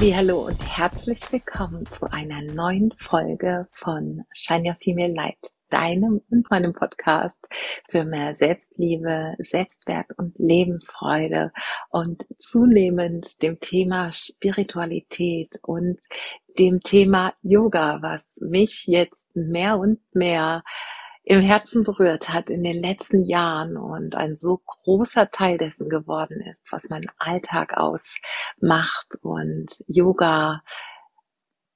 Hallo und herzlich willkommen zu einer neuen Folge von Shine Your Female Light, deinem und meinem Podcast für mehr Selbstliebe, Selbstwert und Lebensfreude und zunehmend dem Thema Spiritualität und dem Thema Yoga, was mich jetzt mehr und mehr im Herzen berührt hat in den letzten Jahren und ein so großer Teil dessen geworden ist, was mein Alltag ausmacht. Und Yoga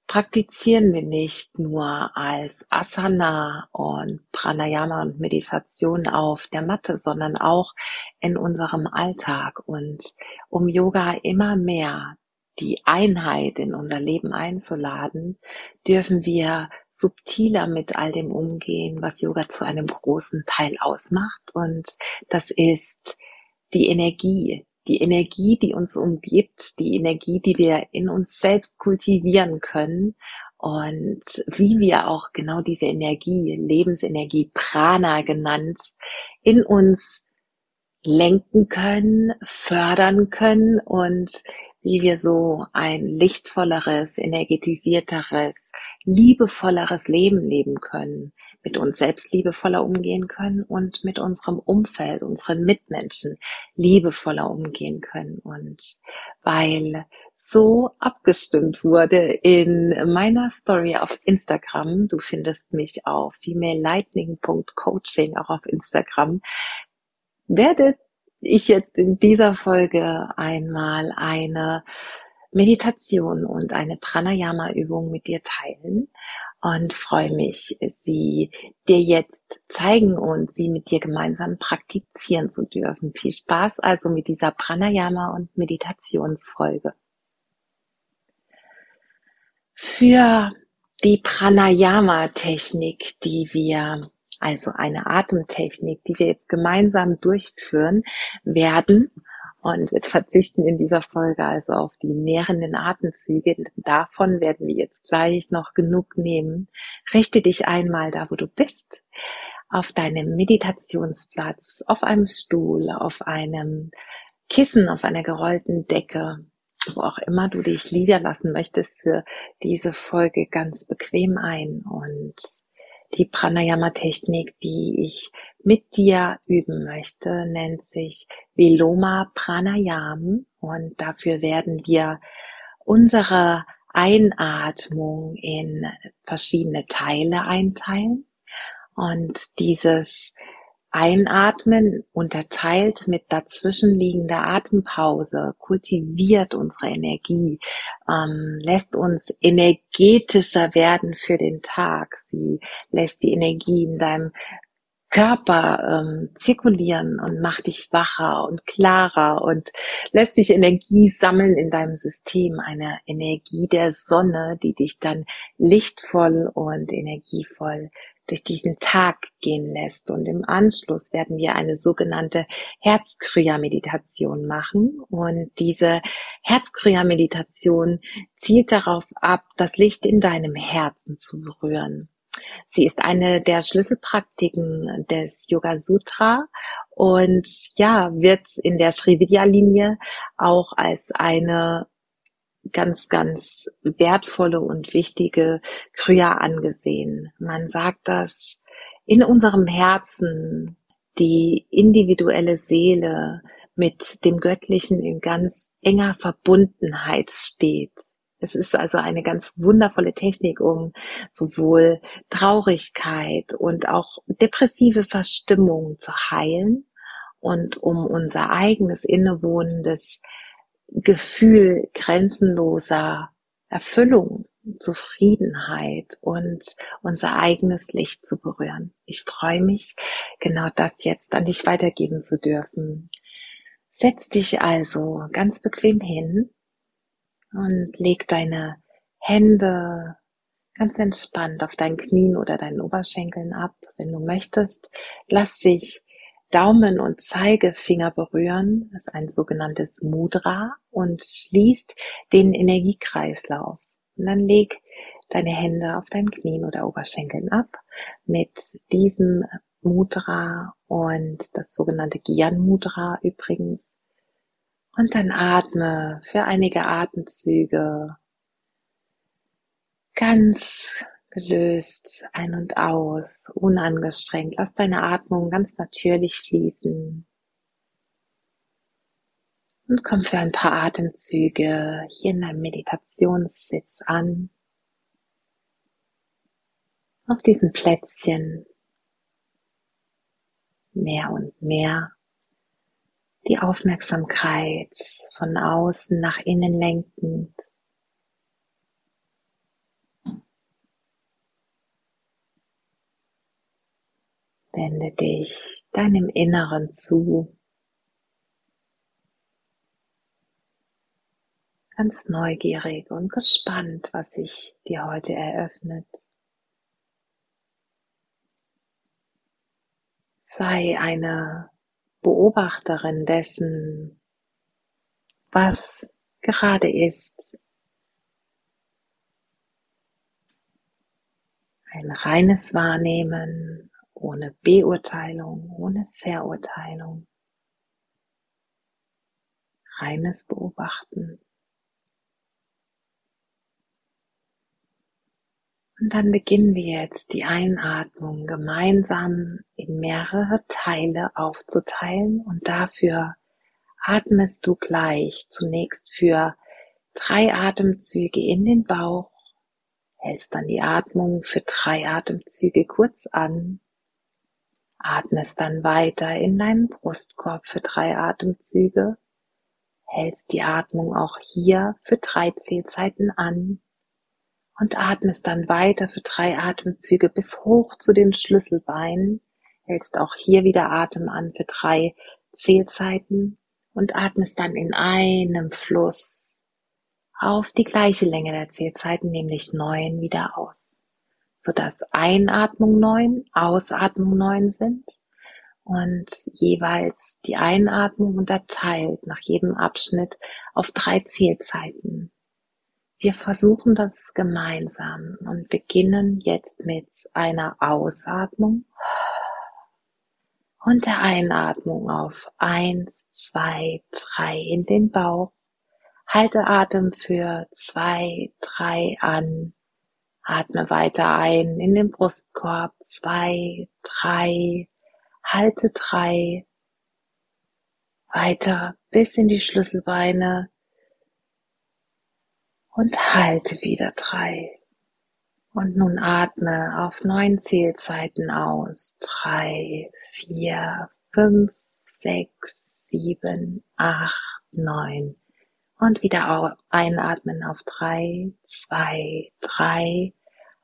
praktizieren wir nicht nur als Asana und Pranayama und Meditation auf der Matte, sondern auch in unserem Alltag. Und um Yoga immer mehr die Einheit in unser Leben einzuladen, dürfen wir subtiler mit all dem umgehen, was Yoga zu einem großen Teil ausmacht. Und das ist die Energie, die Energie, die uns umgibt, die Energie, die wir in uns selbst kultivieren können und wie wir auch genau diese Energie, Lebensenergie, Prana genannt, in uns lenken können, fördern können und wie wir so ein lichtvolleres, energetisierteres, liebevolleres Leben leben können, mit uns selbst liebevoller umgehen können und mit unserem Umfeld, unseren Mitmenschen liebevoller umgehen können. Und weil so abgestimmt wurde in meiner Story auf Instagram, du findest mich auf femalelightning.coaching auch auf Instagram, werde ich jetzt in dieser Folge einmal eine Meditation und eine Pranayama-Übung mit dir teilen und freue mich, sie dir jetzt zeigen und sie mit dir gemeinsam praktizieren zu dürfen. Viel Spaß also mit dieser Pranayama- und Meditationsfolge. Für die Pranayama-Technik, die wir also eine Atemtechnik, die wir jetzt gemeinsam durchführen werden. Und wir verzichten in dieser Folge also auf die nährenden Atemzüge. Davon werden wir jetzt gleich noch genug nehmen. Richte dich einmal da, wo du bist, auf deinem Meditationsplatz, auf einem Stuhl, auf einem Kissen, auf einer gerollten Decke, wo auch immer du dich niederlassen möchtest für diese Folge ganz bequem ein und die Pranayama-Technik, die ich mit dir üben möchte, nennt sich Viloma Pranayam. Und dafür werden wir unsere Einatmung in verschiedene Teile einteilen. Und dieses Einatmen unterteilt mit dazwischenliegender Atempause, kultiviert unsere Energie, ähm, lässt uns energetischer werden für den Tag. Sie lässt die Energie in deinem Körper ähm, zirkulieren und macht dich wacher und klarer und lässt dich Energie sammeln in deinem System, eine Energie der Sonne, die dich dann lichtvoll und energievoll durch diesen Tag gehen lässt. Und im Anschluss werden wir eine sogenannte Herzkriya-Meditation machen. Und diese Herzkriya-Meditation zielt darauf ab, das Licht in deinem Herzen zu berühren. Sie ist eine der Schlüsselpraktiken des Yoga Sutra und ja, wird in der Srividya-Linie auch als eine ganz, ganz wertvolle und wichtige Kriya angesehen. Man sagt, dass in unserem Herzen die individuelle Seele mit dem Göttlichen in ganz enger Verbundenheit steht. Es ist also eine ganz wundervolle Technik, um sowohl Traurigkeit und auch depressive Verstimmung zu heilen und um unser eigenes innewohnendes Gefühl grenzenloser Erfüllung, Zufriedenheit und unser eigenes Licht zu berühren. Ich freue mich, genau das jetzt an dich weitergeben zu dürfen. Setz dich also ganz bequem hin und leg deine Hände ganz entspannt auf deinen Knien oder deinen Oberschenkeln ab. Wenn du möchtest, lass dich Daumen und Zeigefinger berühren, das ist ein sogenanntes Mudra und schließt den Energiekreislauf. Und dann leg deine Hände auf deinen Knien oder Oberschenkeln ab mit diesem Mudra und das sogenannte Gyan Mudra übrigens. Und dann atme für einige Atemzüge ganz gelöst ein und aus, unangestrengt. Lass deine Atmung ganz natürlich fließen. Und komm für ein paar Atemzüge hier in deinem Meditationssitz an. Auf diesem Plätzchen mehr und mehr die Aufmerksamkeit von außen nach innen lenkend. Wende dich deinem Inneren zu. Ganz neugierig und gespannt, was sich dir heute eröffnet. Sei eine Beobachterin dessen, was gerade ist. Ein reines Wahrnehmen ohne Beurteilung, ohne Verurteilung. Reines Beobachten. Und dann beginnen wir jetzt die Einatmung gemeinsam in mehrere Teile aufzuteilen und dafür atmest du gleich zunächst für drei Atemzüge in den Bauch, hältst dann die Atmung für drei Atemzüge kurz an, atmest dann weiter in deinen Brustkorb für drei Atemzüge, hältst die Atmung auch hier für drei Zählzeiten an und atmest dann weiter für drei Atemzüge bis hoch zu den Schlüsselbeinen. Hältst auch hier wieder Atem an für drei Zählzeiten und atmest dann in einem Fluss auf die gleiche Länge der Zählzeiten, nämlich neun, wieder aus, sodass Einatmung neun, Ausatmung neun sind und jeweils die Einatmung unterteilt nach jedem Abschnitt auf drei Zählzeiten. Wir versuchen das gemeinsam und beginnen jetzt mit einer Ausatmung und der Einatmung auf eins, zwei, drei in den Bauch. Halte Atem für zwei, drei an. Atme weiter ein in den Brustkorb. Zwei, drei. Halte drei. Weiter bis in die Schlüsselbeine und halte wieder drei. Und nun atme auf neun Zählzeiten aus. Drei, vier, fünf, sechs, sieben, acht, neun. Und wieder einatmen auf drei, zwei, drei.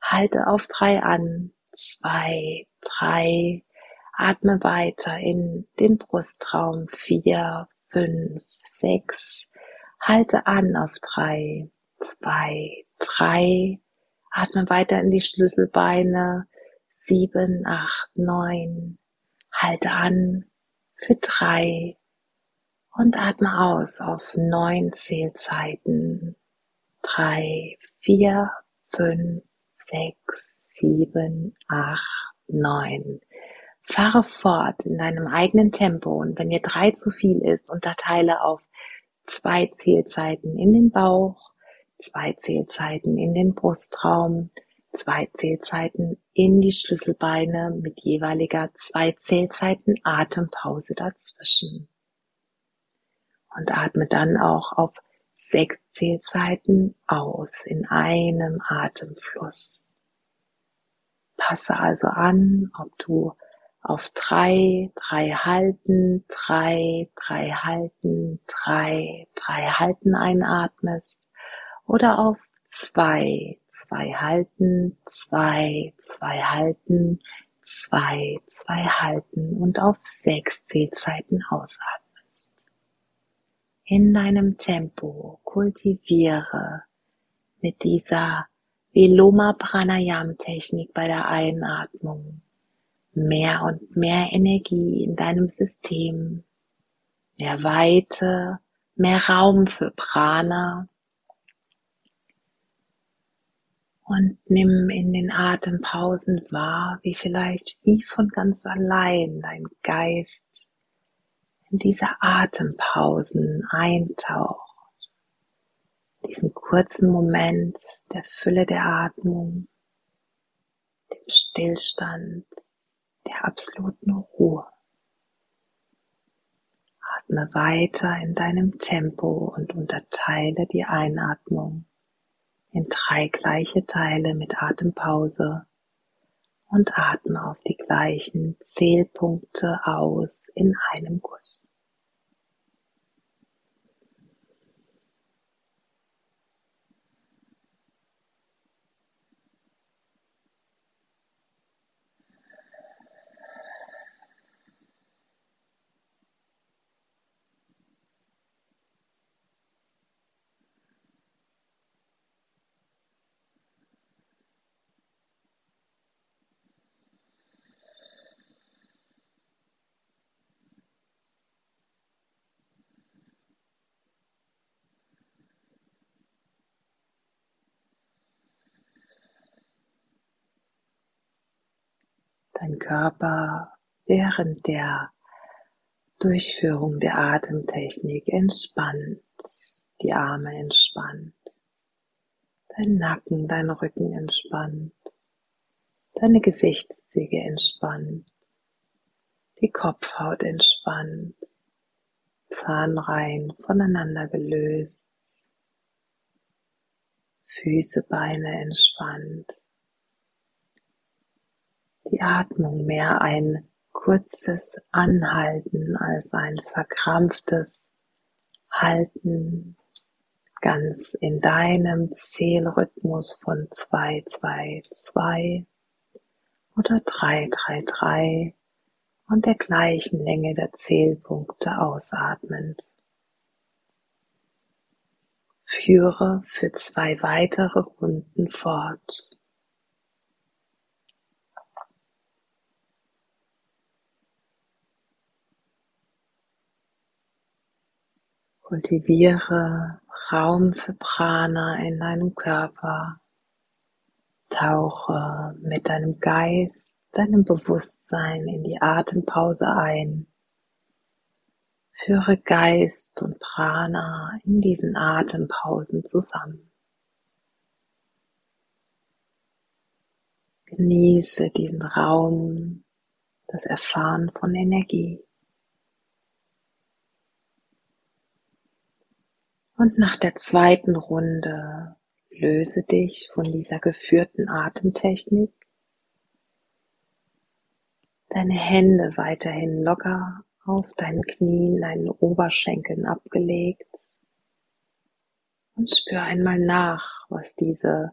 Halte auf drei an. Zwei, drei. Atme weiter in den Brustraum. Vier, fünf, sechs. Halte an auf drei, zwei, drei. Atme weiter in die Schlüsselbeine. Sieben, acht, neun. Halte an für drei und atme aus auf neun Zählzeiten. Drei, vier, fünf, sechs, sieben, acht, neun. Fahre fort in deinem eigenen Tempo und wenn dir drei zu viel ist, unterteile auf zwei Zählzeiten in den Bauch, zwei Zählzeiten in den Brustraum, zwei Zählzeiten in die Schlüsselbeine mit jeweiliger zwei Zählzeiten Atempause dazwischen. Und atme dann auch auf sechs Zählzeiten aus in einem Atemfluss. Passe also an, ob du auf drei, drei halten, drei, drei halten, drei, drei halten einatmest oder auf zwei, zwei halten, zwei, zwei halten, zwei, zwei halten und auf sechs Zählzeiten ausatmest. In deinem Tempo kultiviere mit dieser Viloma Pranayam Technik bei der Einatmung mehr und mehr Energie in deinem System, mehr Weite, mehr Raum für Prana. Und nimm in den Atempausen wahr, wie vielleicht wie von ganz allein dein Geist in diese Atempausen eintaucht, diesen kurzen Moment der Fülle der Atmung, dem Stillstand, der absoluten Ruhe. Atme weiter in deinem Tempo und unterteile die Einatmung in drei gleiche Teile mit Atempause und atme auf die gleichen Zählpunkte aus in einem Guss. Dein Körper während der Durchführung der Atemtechnik entspannt, die Arme entspannt, dein Nacken, dein Rücken entspannt, deine Gesichtszüge entspannt, die Kopfhaut entspannt, Zahnreihen voneinander gelöst, Füße, Beine entspannt, die Atmung mehr ein kurzes Anhalten als ein verkrampftes Halten ganz in deinem Zählrhythmus von 2, 2, 2 oder 3, 3, 3 und der gleichen Länge der Zählpunkte ausatmend. Führe für zwei weitere Runden fort. Kultiviere Raum für Prana in deinem Körper. Tauche mit deinem Geist, deinem Bewusstsein in die Atempause ein. Führe Geist und Prana in diesen Atempausen zusammen. Genieße diesen Raum, das Erfahren von Energie. Und nach der zweiten Runde löse dich von dieser geführten Atemtechnik. Deine Hände weiterhin locker auf deinen Knien, deinen Oberschenkeln abgelegt. Und spür einmal nach, was diese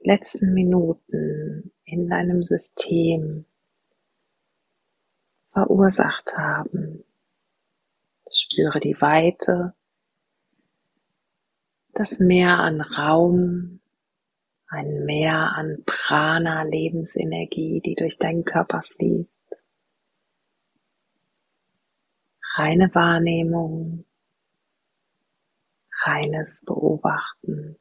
letzten Minuten in deinem System verursacht haben. Spüre die Weite das Meer an Raum, ein Meer an Prana, Lebensenergie, die durch deinen Körper fließt. Reine Wahrnehmung, reines Beobachten.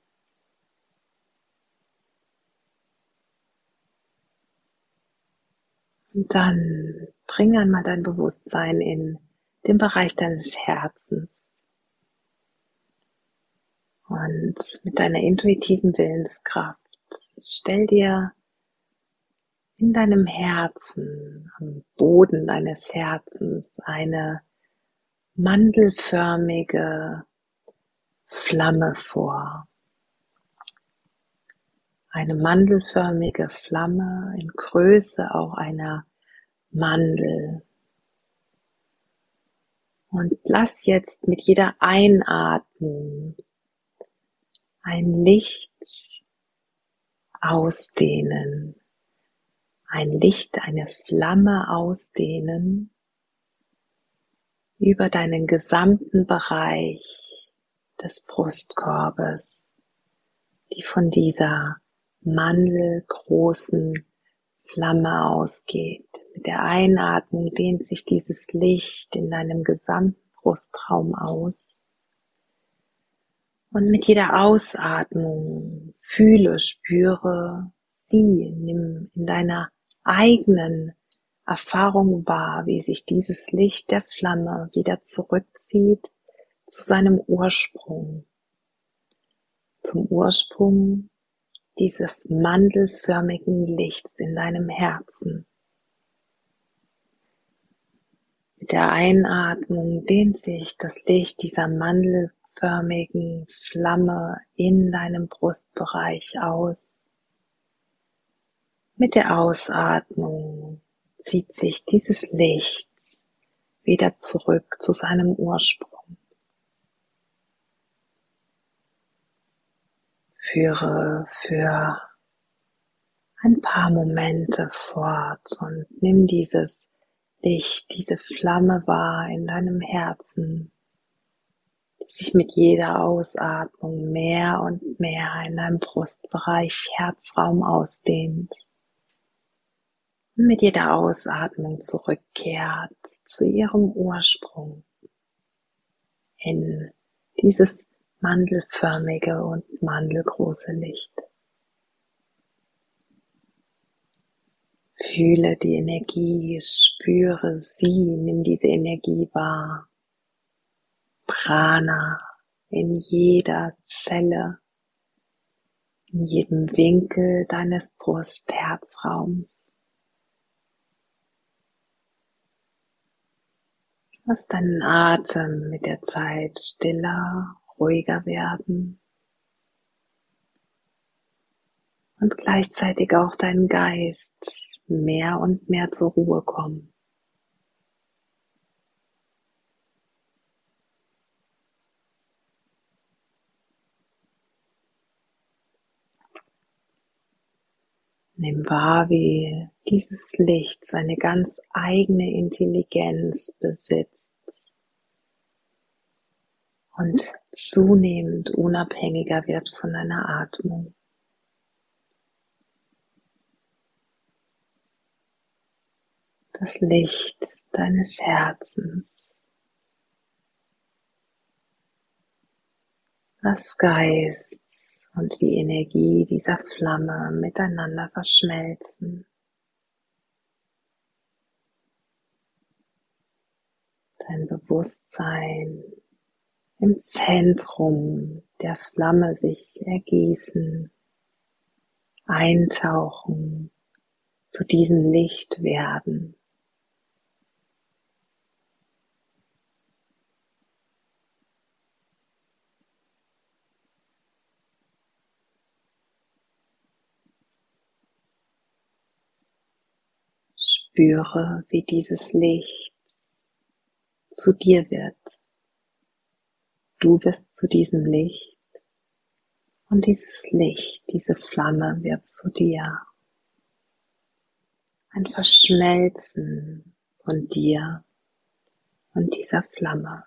Und dann bring einmal dein Bewusstsein in den Bereich deines Herzens. Und mit deiner intuitiven Willenskraft stell dir in deinem Herzen, am Boden deines Herzens eine mandelförmige Flamme vor. Eine mandelförmige Flamme in Größe auch einer Mandel. Und lass jetzt mit jeder Einatmung ein Licht ausdehnen, ein Licht, eine Flamme ausdehnen über deinen gesamten Bereich des Brustkorbes, die von dieser mandelgroßen Flamme ausgeht. Mit der Einatmung dehnt sich dieses Licht in deinem gesamten Brustraum aus. Und mit jeder Ausatmung fühle, spüre sie, nimm in deiner eigenen Erfahrung wahr, wie sich dieses Licht der Flamme wieder zurückzieht zu seinem Ursprung, zum Ursprung dieses mandelförmigen Lichts in deinem Herzen. Mit der Einatmung dehnt sich das Licht dieser mandelförmigen Flamme in deinem Brustbereich aus. Mit der Ausatmung zieht sich dieses Licht wieder zurück zu seinem Ursprung. Führe für ein paar Momente fort und nimm dieses Licht, diese Flamme wahr in deinem Herzen, sich mit jeder Ausatmung mehr und mehr in deinem Brustbereich Herzraum ausdehnt und mit jeder Ausatmung zurückkehrt zu ihrem Ursprung in dieses mandelförmige und mandelgroße Licht. Fühle die Energie, spüre sie, nimm diese Energie wahr. Prana in jeder Zelle, in jedem Winkel deines Brustherzraums. Lass deinen Atem mit der Zeit stiller, ruhiger werden und gleichzeitig auch dein Geist mehr und mehr zur Ruhe kommen. Nimm wahr, wie dieses Licht seine ganz eigene Intelligenz besitzt und zunehmend unabhängiger wird von deiner Atmung. Das Licht deines Herzens. Das Geist und die Energie dieser Flamme miteinander verschmelzen. Dein Bewusstsein im Zentrum der Flamme sich ergießen, eintauchen, zu diesem Licht werden. Spüre, wie dieses Licht zu dir wird. Du wirst zu diesem Licht und dieses Licht, diese Flamme wird zu dir. Ein Verschmelzen von dir und dieser Flamme.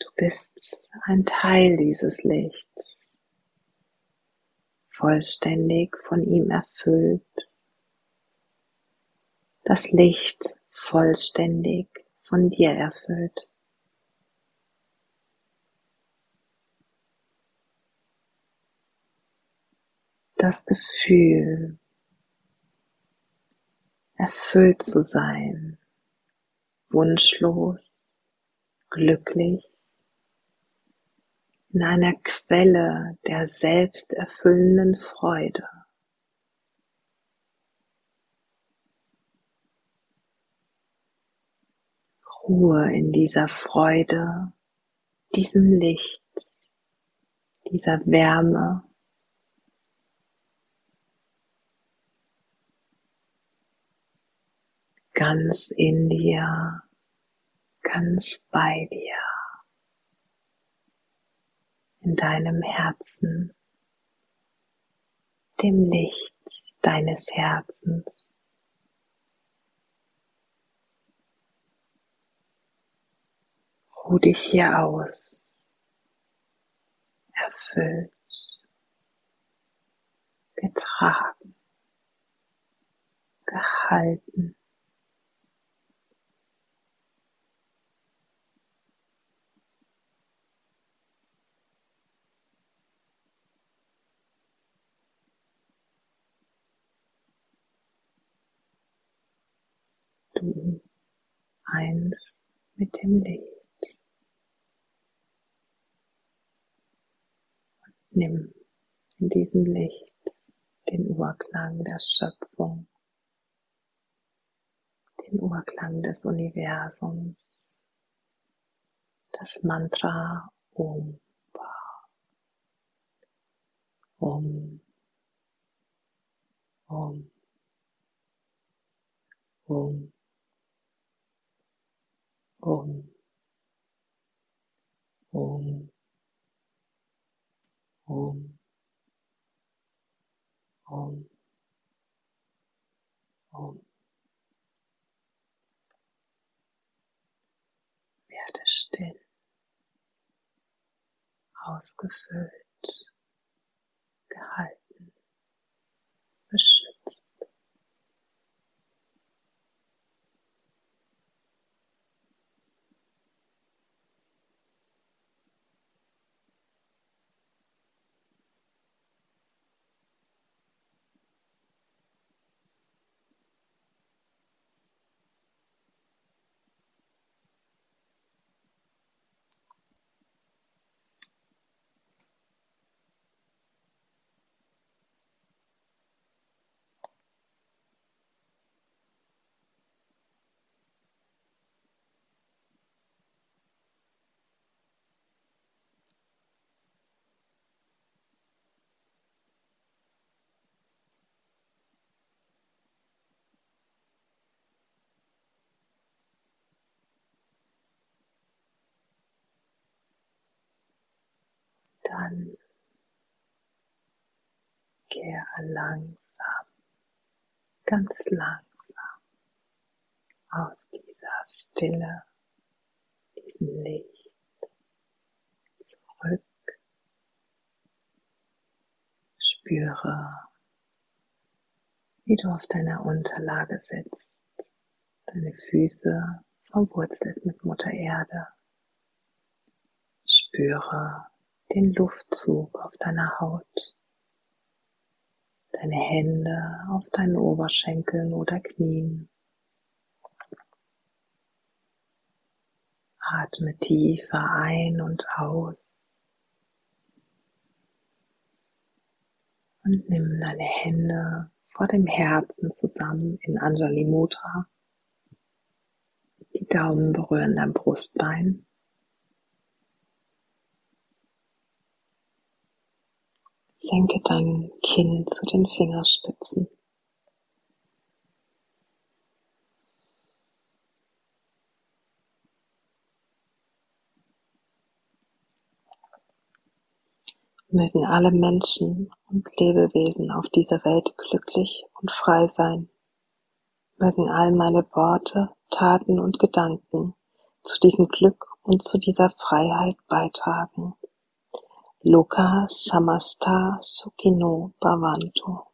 Du bist ein Teil dieses Lichts vollständig von ihm erfüllt, das Licht vollständig von dir erfüllt. Das Gefühl, erfüllt zu sein, wunschlos, glücklich, in einer Quelle der selbsterfüllenden Freude. Ruhe in dieser Freude, diesem Licht, dieser Wärme. Ganz in dir, ganz bei dir in deinem Herzen, dem Licht deines Herzens. Ruh dich hier aus, erfüllt, getragen, gehalten. Du eins mit dem Licht. Und nimm in diesem Licht den Urklang der Schöpfung, den Urklang des Universums, das Mantra Om. Om. Om. Om. Om. Om. Om. Om. Om. Werde still, ausgefüllt, gehalten, dann kehre langsam, ganz langsam aus dieser Stille, diesem Licht zurück. Spüre, wie du auf deiner Unterlage sitzt, deine Füße verwurzelt mit Mutter Erde. Spüre, den Luftzug auf deiner Haut, deine Hände auf deinen Oberschenkeln oder Knien. Atme tiefer ein und aus. Und nimm deine Hände vor dem Herzen zusammen in Anjali Mudra. Die Daumen berühren dein Brustbein. Senke dein Kinn zu den Fingerspitzen. Mögen alle Menschen und Lebewesen auf dieser Welt glücklich und frei sein. Mögen all meine Worte, Taten und Gedanken zu diesem Glück und zu dieser Freiheit beitragen. Loka Samasta Sukhino Bhavantu.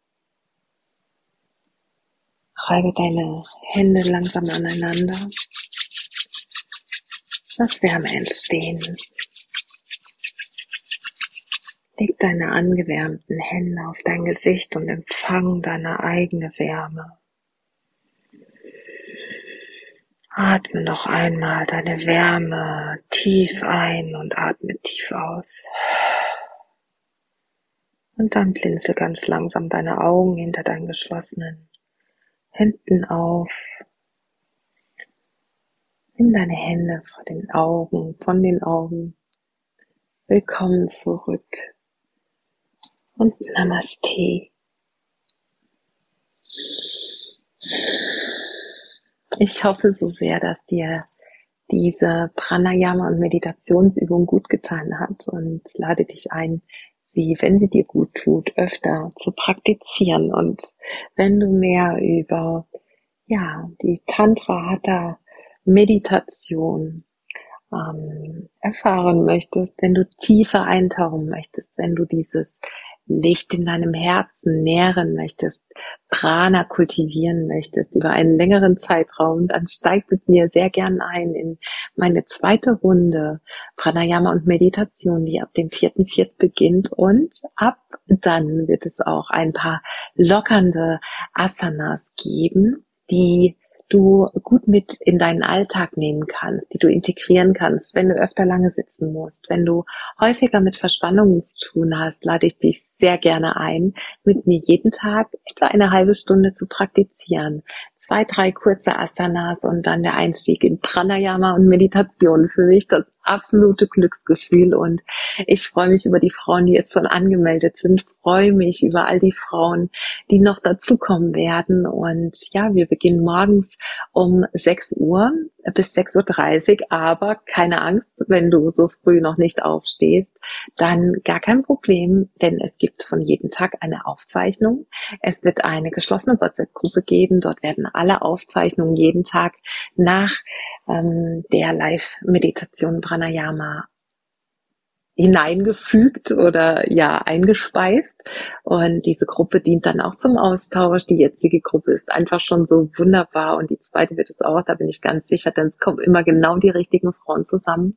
Reibe deine Hände langsam aneinander. Lass Wärme entstehen. Leg deine angewärmten Hände auf dein Gesicht und empfang deine eigene Wärme. Atme noch einmal deine Wärme tief ein und atme tief aus. Und dann blinzel ganz langsam deine Augen hinter deinen geschlossenen Händen auf. Nimm deine Hände vor den Augen, von den Augen. Willkommen zurück. Und Namaste. Ich hoffe so sehr, dass dir diese Pranayama und Meditationsübung gut getan hat und lade dich ein, sie, wenn sie dir gut tut, öfter zu praktizieren. Und wenn du mehr über, ja, die Tantra Hatha Meditation ähm, erfahren möchtest, wenn du tiefer eintauchen möchtest, wenn du dieses Licht in deinem Herzen nähren möchtest, Prana kultivieren möchtest über einen längeren Zeitraum, dann steig mit mir sehr gern ein in meine zweite Runde Pranayama und Meditation, die ab dem 4.4. beginnt und ab dann wird es auch ein paar lockernde Asanas geben, die du gut mit in deinen Alltag nehmen kannst, die du integrieren kannst, wenn du öfter lange sitzen musst, wenn du häufiger mit Verspannungen zu tun hast, lade ich dich sehr gerne ein, mit mir jeden Tag etwa eine halbe Stunde zu praktizieren. Zwei, drei kurze Asanas und dann der Einstieg in Pranayama und Meditation. Für mich das absolute Glücksgefühl. Und ich freue mich über die Frauen, die jetzt schon angemeldet sind, freue mich über all die Frauen, die noch dazukommen werden. Und ja, wir beginnen morgens um 6 Uhr bis 6.30 Uhr, aber keine Angst, wenn du so früh noch nicht aufstehst, dann gar kein Problem, denn es gibt von jedem Tag eine Aufzeichnung. Es wird eine geschlossene WhatsApp-Gruppe geben, dort werden alle Aufzeichnungen jeden Tag nach ähm, der Live-Meditation Pranayama hineingefügt oder ja eingespeist. Und diese Gruppe dient dann auch zum Austausch. Die jetzige Gruppe ist einfach schon so wunderbar und die zweite wird es auch, da bin ich ganz sicher, denn es kommen immer genau die richtigen Frauen zusammen.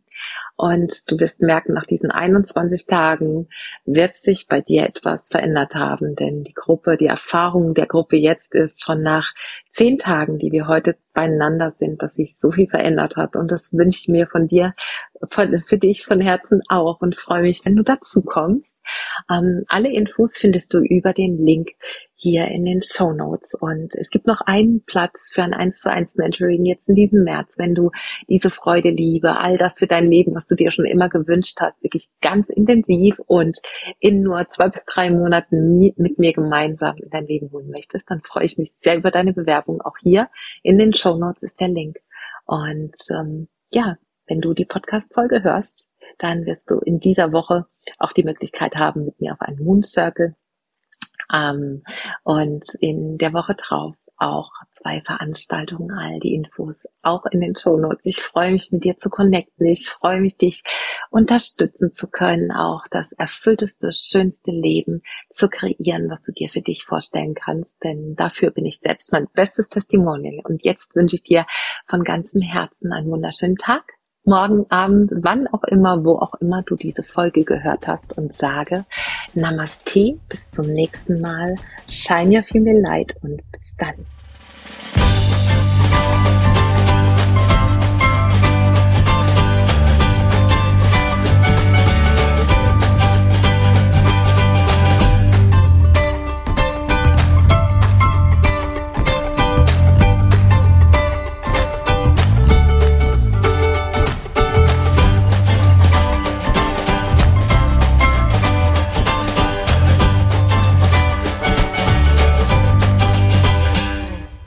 Und du wirst merken, nach diesen 21 Tagen wird sich bei dir etwas verändert haben, denn die Gruppe, die Erfahrung der Gruppe jetzt ist schon nach zehn Tagen, die wir heute beieinander sind, dass sich so viel verändert hat. Und das wünsche ich mir von dir, für dich von Herzen auch und freue mich, wenn du dazu kommst. Ähm, alle Infos findest du über den Link hier in den Show Notes. Und es gibt noch einen Platz für ein 1 zu 1 Mentoring jetzt in diesem März, wenn du diese Freude, Liebe, all das für dein Leben, was du dir schon immer gewünscht hast, wirklich ganz intensiv und in nur zwei bis drei Monaten mit mir gemeinsam in dein Leben holen möchtest, dann freue ich mich sehr über deine Bewerbung. Auch hier in den Show Notes ist der Link. Und ähm, ja, wenn du die Podcast-Folge hörst, dann wirst du in dieser Woche auch die Möglichkeit haben, mit mir auf einen Moon Circle ähm, und in der Woche drauf auch zwei Veranstaltungen, all die Infos auch in den Show Notes. Ich freue mich mit dir zu connecten. Ich freue mich, dich unterstützen zu können, auch das erfüllteste, schönste Leben zu kreieren, was du dir für dich vorstellen kannst. Denn dafür bin ich selbst mein bestes Testimonial. Und jetzt wünsche ich dir von ganzem Herzen einen wunderschönen Tag morgen Abend, wann auch immer, wo auch immer du diese Folge gehört hast und sage Namaste, bis zum nächsten Mal, shine your female light und bis dann.